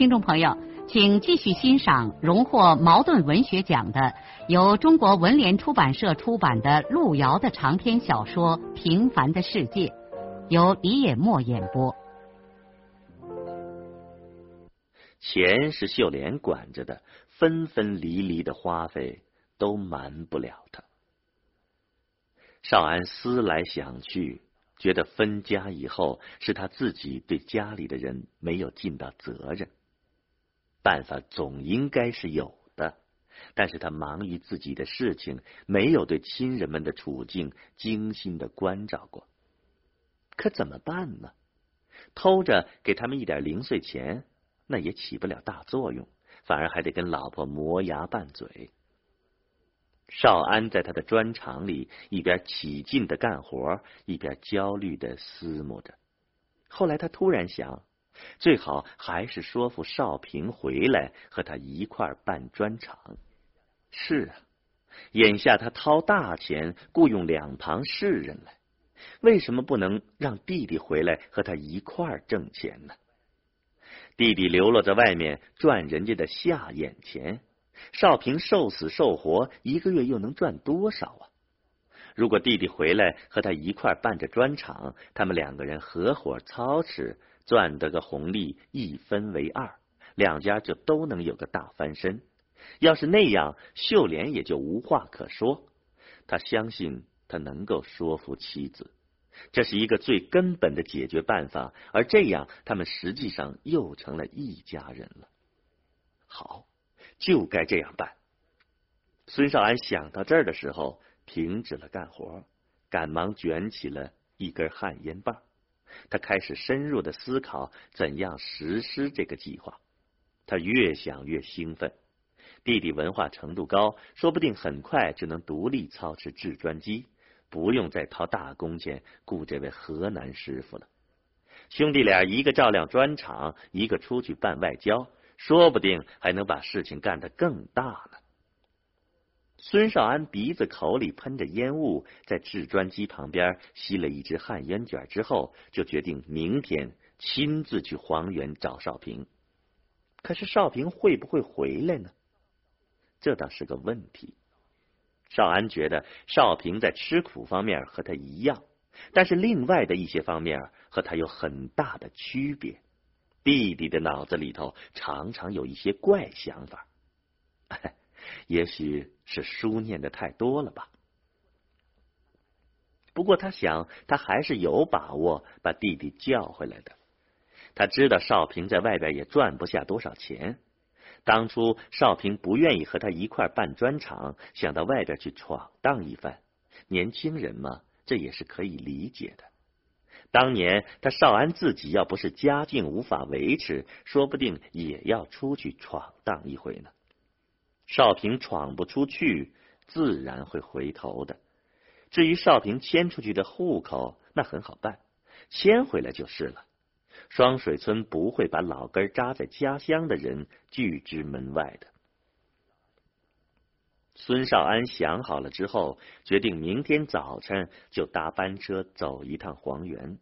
听众朋友，请继续欣赏荣获茅盾文学奖的、由中国文联出版社出版的路遥的长篇小说《平凡的世界》，由李野墨演播。钱是秀莲管着的，分分离离的花费都瞒不了他。少安思来想去，觉得分家以后是他自己对家里的人没有尽到责任。办法总应该是有的，但是他忙于自己的事情，没有对亲人们的处境精心的关照过。可怎么办呢？偷着给他们一点零碎钱，那也起不了大作用，反而还得跟老婆磨牙拌嘴。少安在他的砖厂里一边起劲的干活，一边焦虑的思慕着。后来他突然想。最好还是说服少平回来和他一块办砖厂。是啊，眼下他掏大钱雇佣两旁士人来，为什么不能让弟弟回来和他一块挣钱呢？弟弟流落在外面赚人家的下眼钱，少平受死受活，一个月又能赚多少啊？如果弟弟回来和他一块办着砖厂，他们两个人合伙操持。赚得个红利，一分为二，两家就都能有个大翻身。要是那样，秀莲也就无话可说。他相信他能够说服妻子，这是一个最根本的解决办法。而这样，他们实际上又成了一家人了。好，就该这样办。孙少安想到这儿的时候，停止了干活，赶忙卷起了一根旱烟棒。他开始深入的思考怎样实施这个计划。他越想越兴奋。弟弟文化程度高，说不定很快就能独立操持制砖机，不用再掏大工钱雇这位河南师傅了。兄弟俩一个照亮砖厂，一个出去办外交，说不定还能把事情干得更大呢。孙少安鼻子口里喷着烟雾，在制砖机旁边吸了一支旱烟卷之后，就决定明天亲自去黄原找少平。可是少平会不会回来呢？这倒是个问题。少安觉得少平在吃苦方面和他一样，但是另外的一些方面和他有很大的区别。弟弟的脑子里头常常有一些怪想法。也许是书念的太多了吧。不过他想，他还是有把握把弟弟叫回来的。他知道少平在外边也赚不下多少钱。当初少平不愿意和他一块办砖厂，想到外边去闯荡一番。年轻人嘛，这也是可以理解的。当年他少安自己要不是家境无法维持，说不定也要出去闯荡一回呢。少平闯不出去，自然会回头的。至于少平迁出去的户口，那很好办，迁回来就是了。双水村不会把老根扎在家乡的人拒之门外的。孙少安想好了之后，决定明天早晨就搭班车走一趟黄原，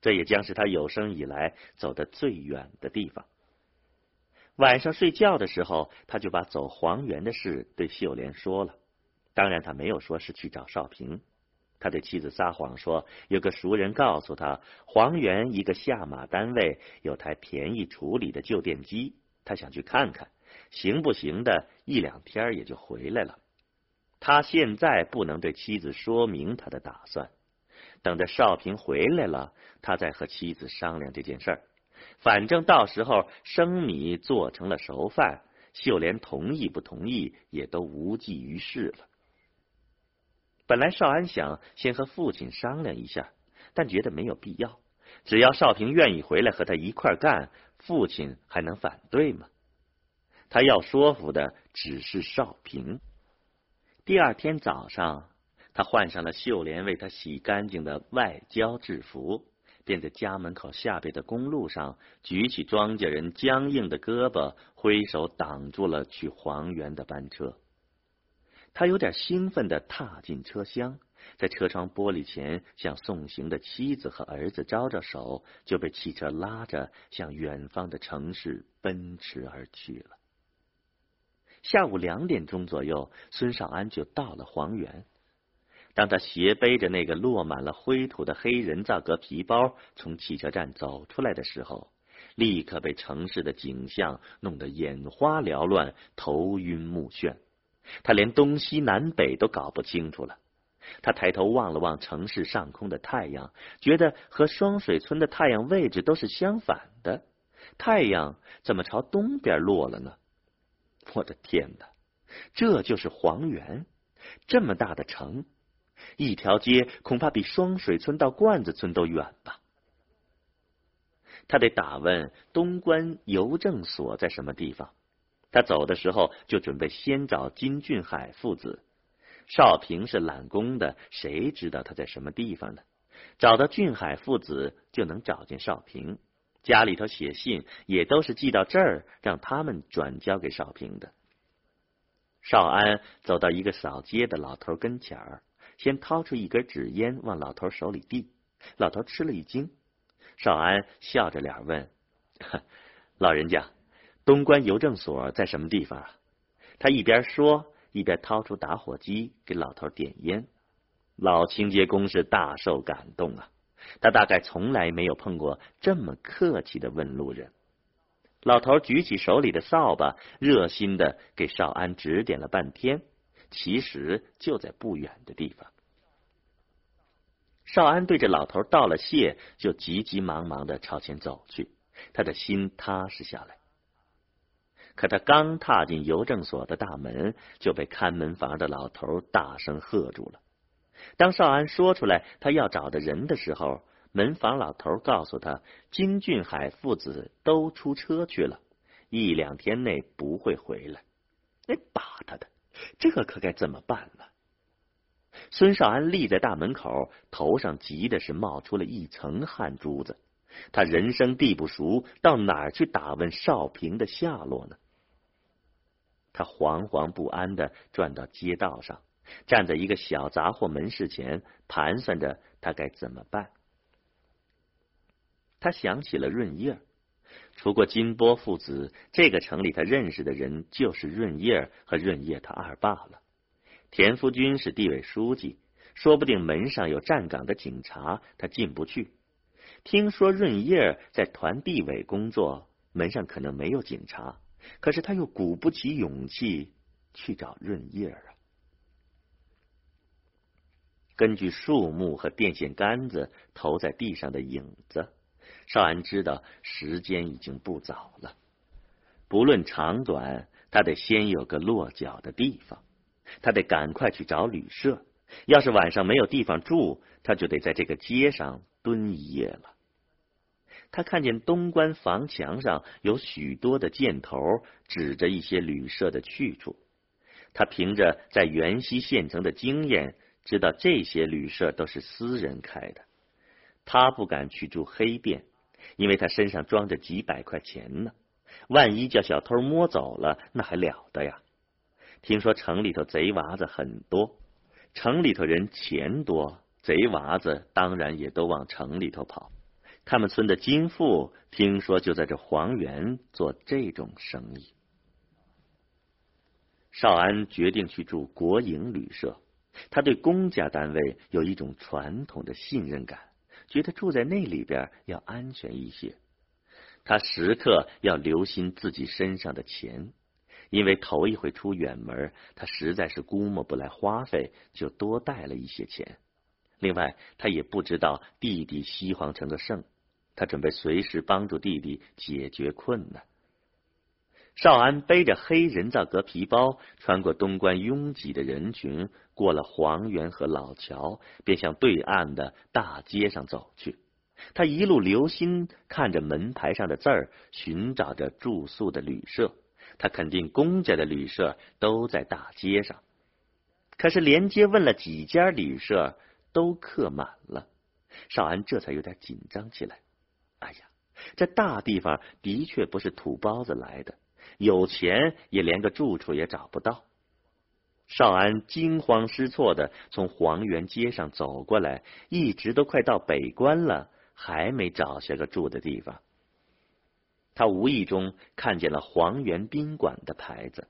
这也将是他有生以来走的最远的地方。晚上睡觉的时候，他就把走黄原的事对秀莲说了。当然，他没有说是去找少平。他对妻子撒谎说，有个熟人告诉他，黄原一个下马单位有台便宜处理的旧电机，他想去看看，行不行的，一两天也就回来了。他现在不能对妻子说明他的打算，等着少平回来了，他再和妻子商量这件事儿。反正到时候生米做成了熟饭，秀莲同意不同意也都无济于事了。本来少安想先和父亲商量一下，但觉得没有必要。只要少平愿意回来和他一块干，父亲还能反对吗？他要说服的只是少平。第二天早上，他换上了秀莲为他洗干净的外交制服，便在家门口下边的公路上举起庄稼人僵硬的胳膊，挥手挡住了去黄原的班车。他有点兴奋的踏进车厢，在车窗玻璃前向送行的妻子和儿子招招手，就被汽车拉着向远方的城市奔驰而去了。下午两点钟左右，孙少安就到了黄原。当他斜背着那个落满了灰土的黑人造革皮包从汽车站走出来的时候，立刻被城市的景象弄得眼花缭乱、头晕目眩。他连东西南北都搞不清楚了。他抬头望了望城市上空的太阳，觉得和双水村的太阳位置都是相反的。太阳怎么朝东边落了呢？我的天哪！这就是黄原，这么大的城，一条街恐怕比双水村到罐子村都远吧？他得打问东关邮政所在什么地方。他走的时候就准备先找金俊海父子。少平是揽工的，谁知道他在什么地方呢？找到俊海父子就能找见少平。家里头写信也都是寄到这儿，让他们转交给少平的。少安走到一个扫街的老头跟前儿，先掏出一根纸烟往老头手里递。老头吃了一惊。少安笑着脸问：“老人家。”东关邮政所在什么地方啊？他一边说，一边掏出打火机给老头点烟。老清洁工是大受感动啊！他大概从来没有碰过这么客气的问路人。老头举起手里的扫把，热心的给少安指点了半天。其实就在不远的地方。少安对着老头道了谢，就急急忙忙的朝前走去。他的心踏实下来。可他刚踏进邮政所的大门，就被看门房的老头大声喝住了。当少安说出来他要找的人的时候，门房老头告诉他，金俊海父子都出车去了，一两天内不会回来。哎，把他的，这可该怎么办呢？孙少安立在大门口，头上急的是冒出了一层汗珠子。他人生地不熟，到哪儿去打问少平的下落呢？他惶惶不安的转到街道上，站在一个小杂货门市前，盘算着他该怎么办。他想起了润叶，除过金波父子，这个城里他认识的人就是润叶和润叶他二爸了。田福军是地委书记，说不定门上有站岗的警察，他进不去。听说润叶在团地委工作，门上可能没有警察。可是他又鼓不起勇气去找润叶啊！根据树木和电线杆子投在地上的影子，少安知道时间已经不早了。不论长短，他得先有个落脚的地方。他得赶快去找旅社。要是晚上没有地方住，他就得在这个街上蹲一夜了。他看见东关房墙上有许多的箭头，指着一些旅社的去处。他凭着在元溪县城的经验，知道这些旅社都是私人开的。他不敢去住黑店，因为他身上装着几百块钱呢。万一叫小偷摸走了，那还了得呀！听说城里头贼娃子很多，城里头人钱多，贼娃子当然也都往城里头跑。他们村的金富听说就在这黄园做这种生意。少安决定去住国营旅社，他对公家单位有一种传统的信任感，觉得住在那里边要安全一些。他时刻要留心自己身上的钱，因为头一回出远门，他实在是估摸不来花费，就多带了一些钱。另外，他也不知道弟弟西皇成个圣。他准备随时帮助弟弟解决困难。少安背着黑人造革皮包，穿过东关拥挤的人群，过了黄园和老桥，便向对岸的大街上走去。他一路留心看着门牌上的字儿，寻找着住宿的旅社。他肯定公家的旅社都在大街上。可是连接问了几家旅社，都客满了。少安这才有点紧张起来。哎呀，这大地方的确不是土包子来的，有钱也连个住处也找不到。少安惊慌失措的从黄园街上走过来，一直都快到北关了，还没找下个住的地方。他无意中看见了黄园宾馆的牌子，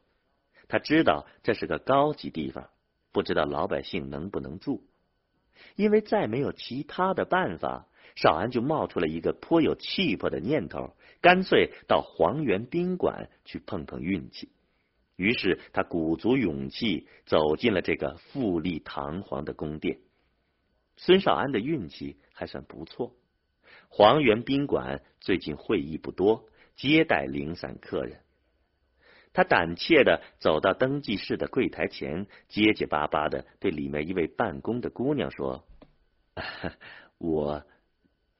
他知道这是个高级地方，不知道老百姓能不能住。因为再没有其他的办法，少安就冒出了一个颇有气魄的念头，干脆到黄园宾馆去碰碰运气。于是他鼓足勇气走进了这个富丽堂皇的宫殿。孙少安的运气还算不错，黄园宾馆最近会议不多，接待零散客人。他胆怯的走到登记室的柜台前，结结巴巴的对里面一位办公的姑娘说：“ 我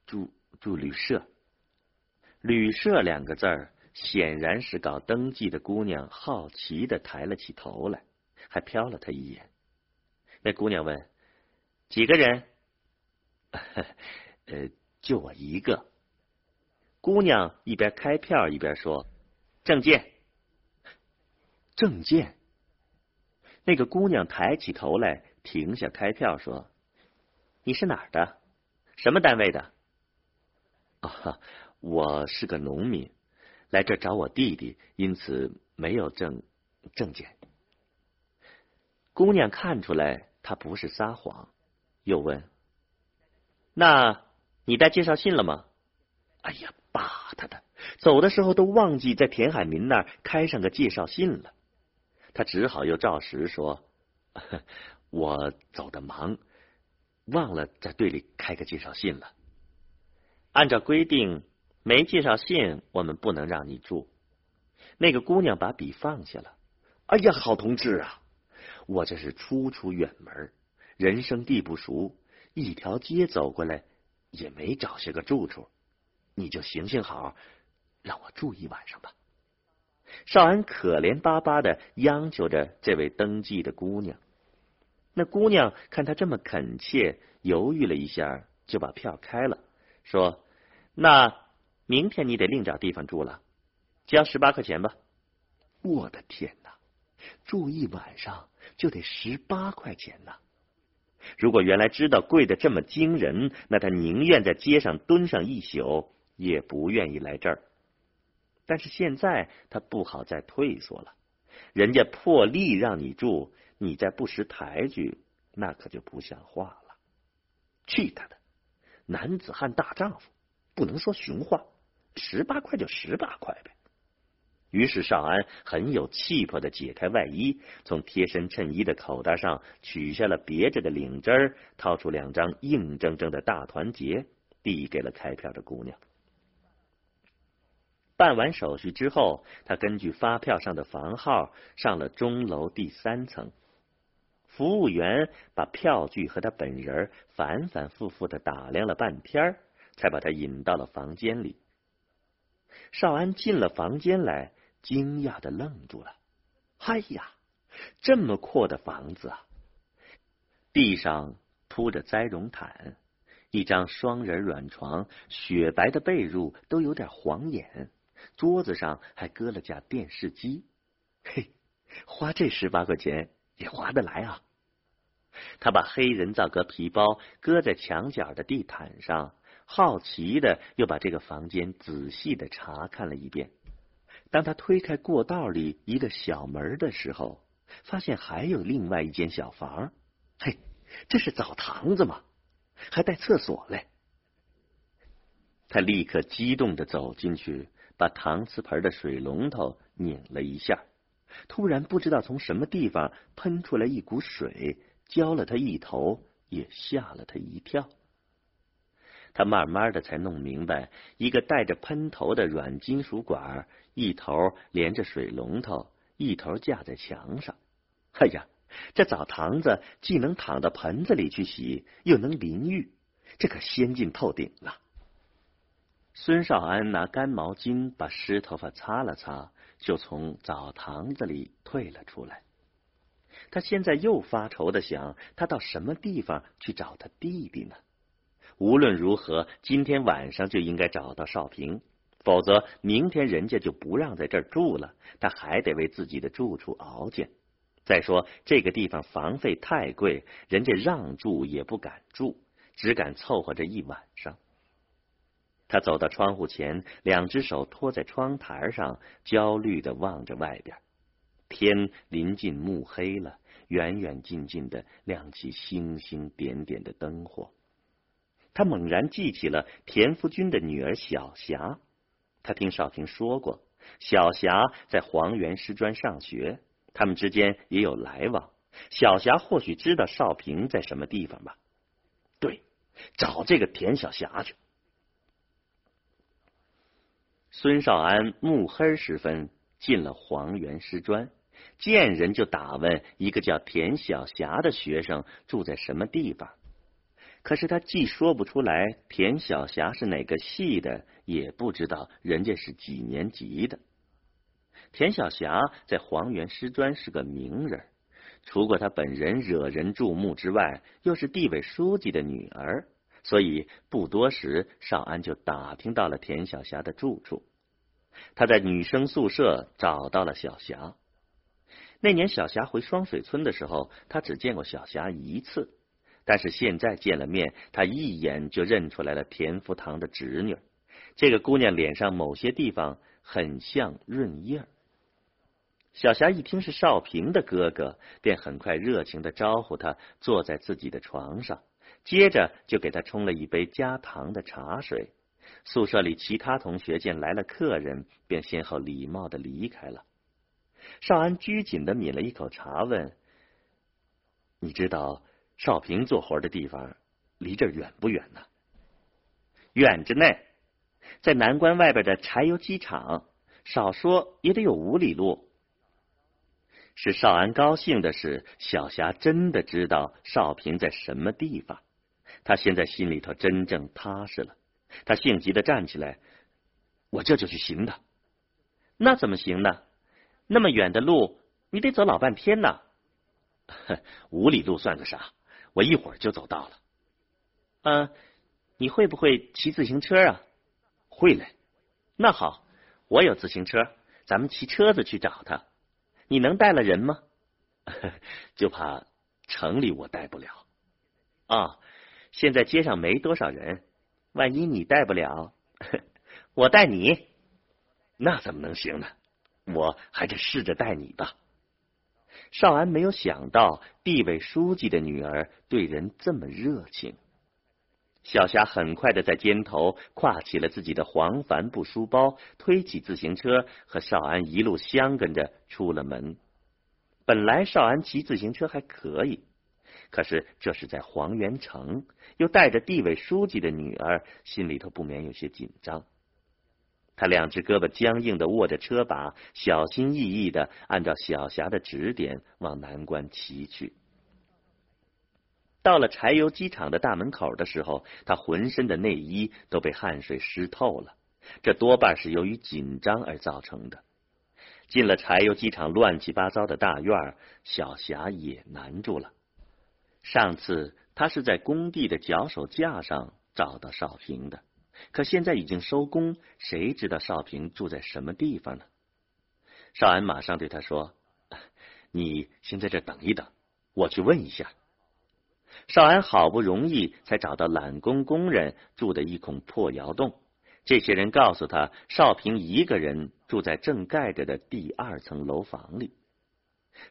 住住旅社。”“旅社”两个字儿，显然是搞登记的姑娘好奇的抬了起头来，还瞟了他一眼。那姑娘问：“几个人？”“ 呃，就我一个。”姑娘一边开票一边说：“证件。”证件。那个姑娘抬起头来，停下开票，说：“你是哪儿的？什么单位的？”“啊，我是个农民，来这找我弟弟，因此没有证证件。”姑娘看出来他不是撒谎，又问：“那你带介绍信了吗？”“哎呀，爸他的，走的时候都忘记在田海民那儿开上个介绍信了。”他只好又照实说：“ 我走的忙，忘了在队里开个介绍信了。按照规定，没介绍信我们不能让你住。”那个姑娘把笔放下了。“哎呀，好同志啊，我这是初出远门，人生地不熟，一条街走过来也没找下个住处，你就行行好，让我住一晚上吧。”少安可怜巴巴的央求着这位登记的姑娘，那姑娘看他这么恳切，犹豫了一下，就把票开了，说：“那明天你得另找地方住了，交十八块钱吧。”我的天哪，住一晚上就得十八块钱呐！如果原来知道贵的这么惊人，那他宁愿在街上蹲上一宿，也不愿意来这儿。但是现在他不好再退缩了，人家破例让你住，你再不识抬举，那可就不像话了。去他的，男子汉大丈夫，不能说熊话，十八块就十八块呗。于是少安很有气魄的解开外衣，从贴身衬衣的口袋上取下了别着的领针，掏出两张硬铮铮的大团结，递给了开票的姑娘。办完手续之后，他根据发票上的房号上了钟楼第三层。服务员把票据和他本人反反复复的打量了半天，才把他引到了房间里。少安进了房间来，惊讶的愣住了。哎呀，这么阔的房子啊！地上铺着栽绒毯，一张双人软床，雪白的被褥都有点晃眼。桌子上还搁了架电视机，嘿，花这十八块钱也划得来啊！他把黑人造革皮包搁在墙角的地毯上，好奇的又把这个房间仔细的查看了一遍。当他推开过道里一个小门的时候，发现还有另外一间小房，嘿，这是澡堂子吗？还带厕所嘞！他立刻激动的走进去。把搪瓷盆的水龙头拧了一下，突然不知道从什么地方喷出来一股水，浇了他一头，也吓了他一跳。他慢慢的才弄明白，一个带着喷头的软金属管，一头连着水龙头，一头架在墙上。哎呀，这澡堂子既能躺到盆子里去洗，又能淋浴，这可先进透顶了。孙少安拿干毛巾把湿头发擦了擦，就从澡堂子里退了出来。他现在又发愁的想，他到什么地方去找他弟弟呢？无论如何，今天晚上就应该找到少平，否则明天人家就不让在这儿住了，他还得为自己的住处熬煎。再说这个地方房费太贵，人家让住也不敢住，只敢凑合着一晚上。他走到窗户前，两只手托在窗台上，焦虑的望着外边。天临近暮黑了，远远近近的亮起星星点点的灯火。他猛然记起了田福军的女儿小霞，他听少平说过，小霞在黄原师专上学，他们之间也有来往。小霞或许知道少平在什么地方吧？对，找这个田小霞去。孙少安暮黑时分进了黄原师专，见人就打问一个叫田小霞的学生住在什么地方。可是他既说不出来田小霞是哪个系的，也不知道人家是几年级的。田小霞在黄原师专是个名人，除过他本人惹人注目之外，又是地委书记的女儿。所以不多时，少安就打听到了田小霞的住处。他在女生宿舍找到了小霞。那年小霞回双水村的时候，他只见过小霞一次。但是现在见了面，他一眼就认出来了田福堂的侄女。这个姑娘脸上某些地方很像润叶。小霞一听是少平的哥哥，便很快热情的招呼他坐在自己的床上。接着就给他冲了一杯加糖的茶水。宿舍里其他同学见来了客人，便先后礼貌的离开了。少安拘谨的抿了一口茶，问：“你知道少平做活的地方离这远不远呢？”“远着呢，在南关外边的柴油机厂，少说也得有五里路。”是少安高兴的是，小霞真的知道少平在什么地方。他现在心里头真正踏实了，他性急的站起来：“我这就去寻他。”那怎么行呢？那么远的路，你得走老半天呢。五里路算个啥？我一会儿就走到了。嗯，你会不会骑自行车啊？会嘞。那好，我有自行车，咱们骑车子去找他。你能带了人吗？就怕城里我带不了。啊。现在街上没多少人，万一你带不了，我带你，那怎么能行呢？我还是试着带你吧。少安没有想到地委书记的女儿对人这么热情。小霞很快的在肩头挎起了自己的黄帆布书包，推起自行车，和少安一路相跟着出了门。本来少安骑自行车还可以。可是这是在黄元城，又带着地委书记的女儿，心里头不免有些紧张。他两只胳膊僵硬的握着车把，小心翼翼的按照小霞的指点往南关骑去。到了柴油机场的大门口的时候，他浑身的内衣都被汗水湿透了，这多半是由于紧张而造成的。进了柴油机场乱七八糟的大院，小霞也难住了。上次他是在工地的脚手架上找到少平的，可现在已经收工，谁知道少平住在什么地方呢？少安马上对他说：“ 你先在这等一等，我去问一下。”少安好不容易才找到揽工工人住的一孔破窑洞，这些人告诉他，少平一个人住在正盖着的第二层楼房里。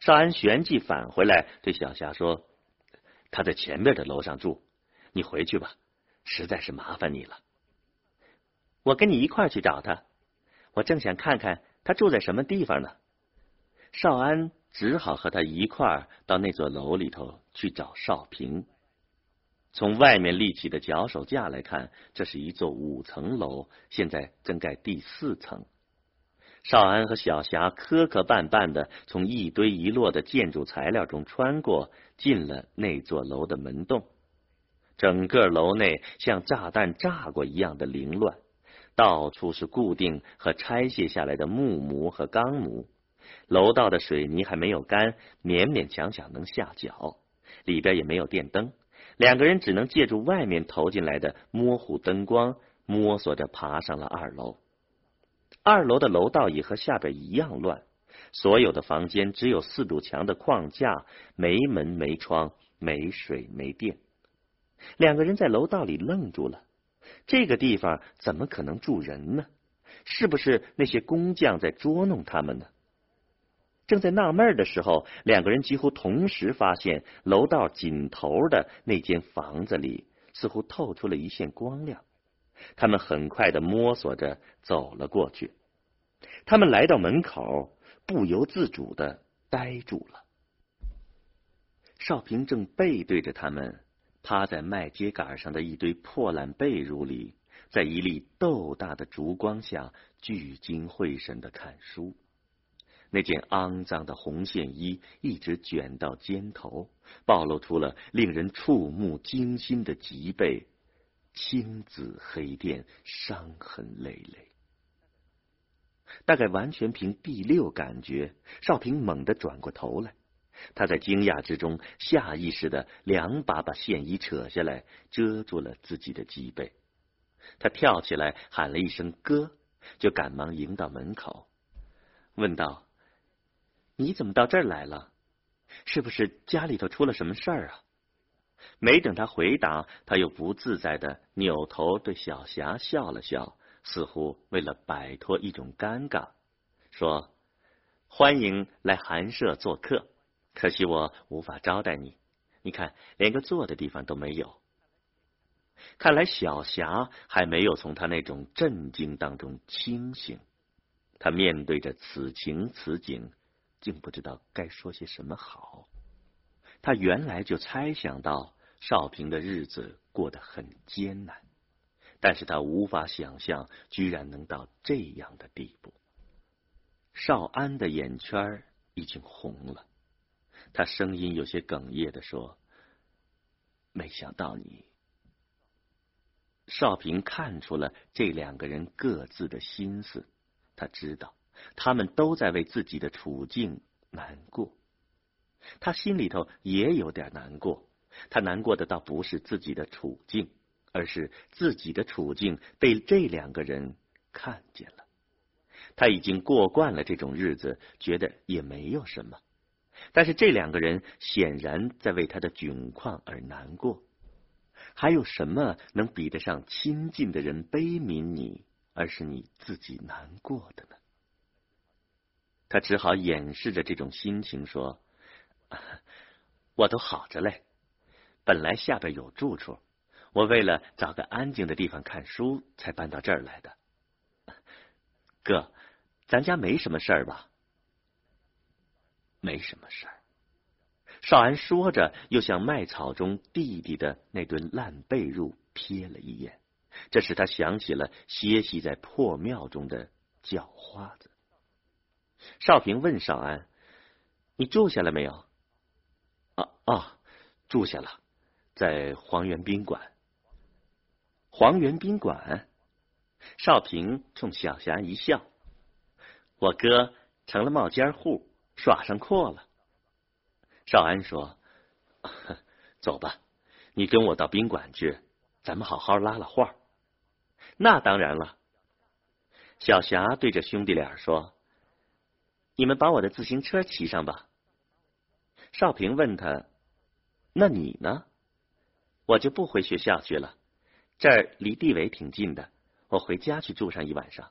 少安旋即返回来对小霞说。他在前面的楼上住，你回去吧，实在是麻烦你了。我跟你一块去找他，我正想看看他住在什么地方呢。少安只好和他一块儿到那座楼里头去找少平。从外面立起的脚手架来看，这是一座五层楼，现在正盖第四层。少安和小霞磕磕绊绊的从一堆一摞的建筑材料中穿过，进了那座楼的门洞。整个楼内像炸弹炸过一样的凌乱，到处是固定和拆卸下来的木模和钢模。楼道的水泥还没有干，勉勉强强能下脚。里边也没有电灯，两个人只能借助外面投进来的模糊灯光，摸索着爬上了二楼。二楼的楼道也和下边一样乱，所有的房间只有四堵墙的框架，没门没窗，没水没电。两个人在楼道里愣住了，这个地方怎么可能住人呢？是不是那些工匠在捉弄他们呢？正在纳闷的时候，两个人几乎同时发现楼道尽头的那间房子里似乎透出了一线光亮。他们很快的摸索着走了过去。他们来到门口，不由自主的呆住了。少平正背对着他们，趴在麦秸秆上的一堆破烂被褥里，在一粒豆大的烛光下聚精会神的看书。那件肮脏的红线衣一直卷到肩头，暴露出了令人触目惊心的脊背，青紫黑靛，伤痕累累。大概完全凭第六感觉，少平猛地转过头来，他在惊讶之中下意识的两把把线衣扯下来，遮住了自己的脊背。他跳起来喊了一声“哥”，就赶忙迎到门口，问道。你怎么到这儿来了？是不是家里头出了什么事儿啊？没等他回答，他又不自在的扭头对小霞笑了笑，似乎为了摆脱一种尴尬，说：“欢迎来寒舍做客，可惜我无法招待你。你看，连个坐的地方都没有。”看来小霞还没有从他那种震惊当中清醒，他面对着此情此景。竟不知道该说些什么好。他原来就猜想到少平的日子过得很艰难，但是他无法想象居然能到这样的地步。少安的眼圈已经红了，他声音有些哽咽的说：“没想到你。”少平看出了这两个人各自的心思，他知道。他们都在为自己的处境难过，他心里头也有点难过。他难过的倒不是自己的处境，而是自己的处境被这两个人看见了。他已经过惯了这种日子，觉得也没有什么。但是这两个人显然在为他的窘况而难过。还有什么能比得上亲近的人悲悯你，而是你自己难过的呢？他只好掩饰着这种心情说：“ 我都好着嘞，本来下边有住处，我为了找个安静的地方看书，才搬到这儿来的。哥，咱家没什么事儿吧？没什么事儿。”少安说着，又向麦草中弟弟的那堆烂被褥瞥了一眼，这使他想起了歇息在破庙中的叫花子。少平问少安：“你住下了没有？”“啊啊，住下了，在黄源宾馆。”“黄源宾馆。”少平冲小霞一笑：“我哥成了冒尖户，耍上阔了。”少安说：“ 走吧，你跟我到宾馆去，咱们好好拉拉话。”“那当然了。”小霞对着兄弟俩说。你们把我的自行车骑上吧。少平问他：“那你呢？”我就不回学校去了，这儿离地委挺近的，我回家去住上一晚上。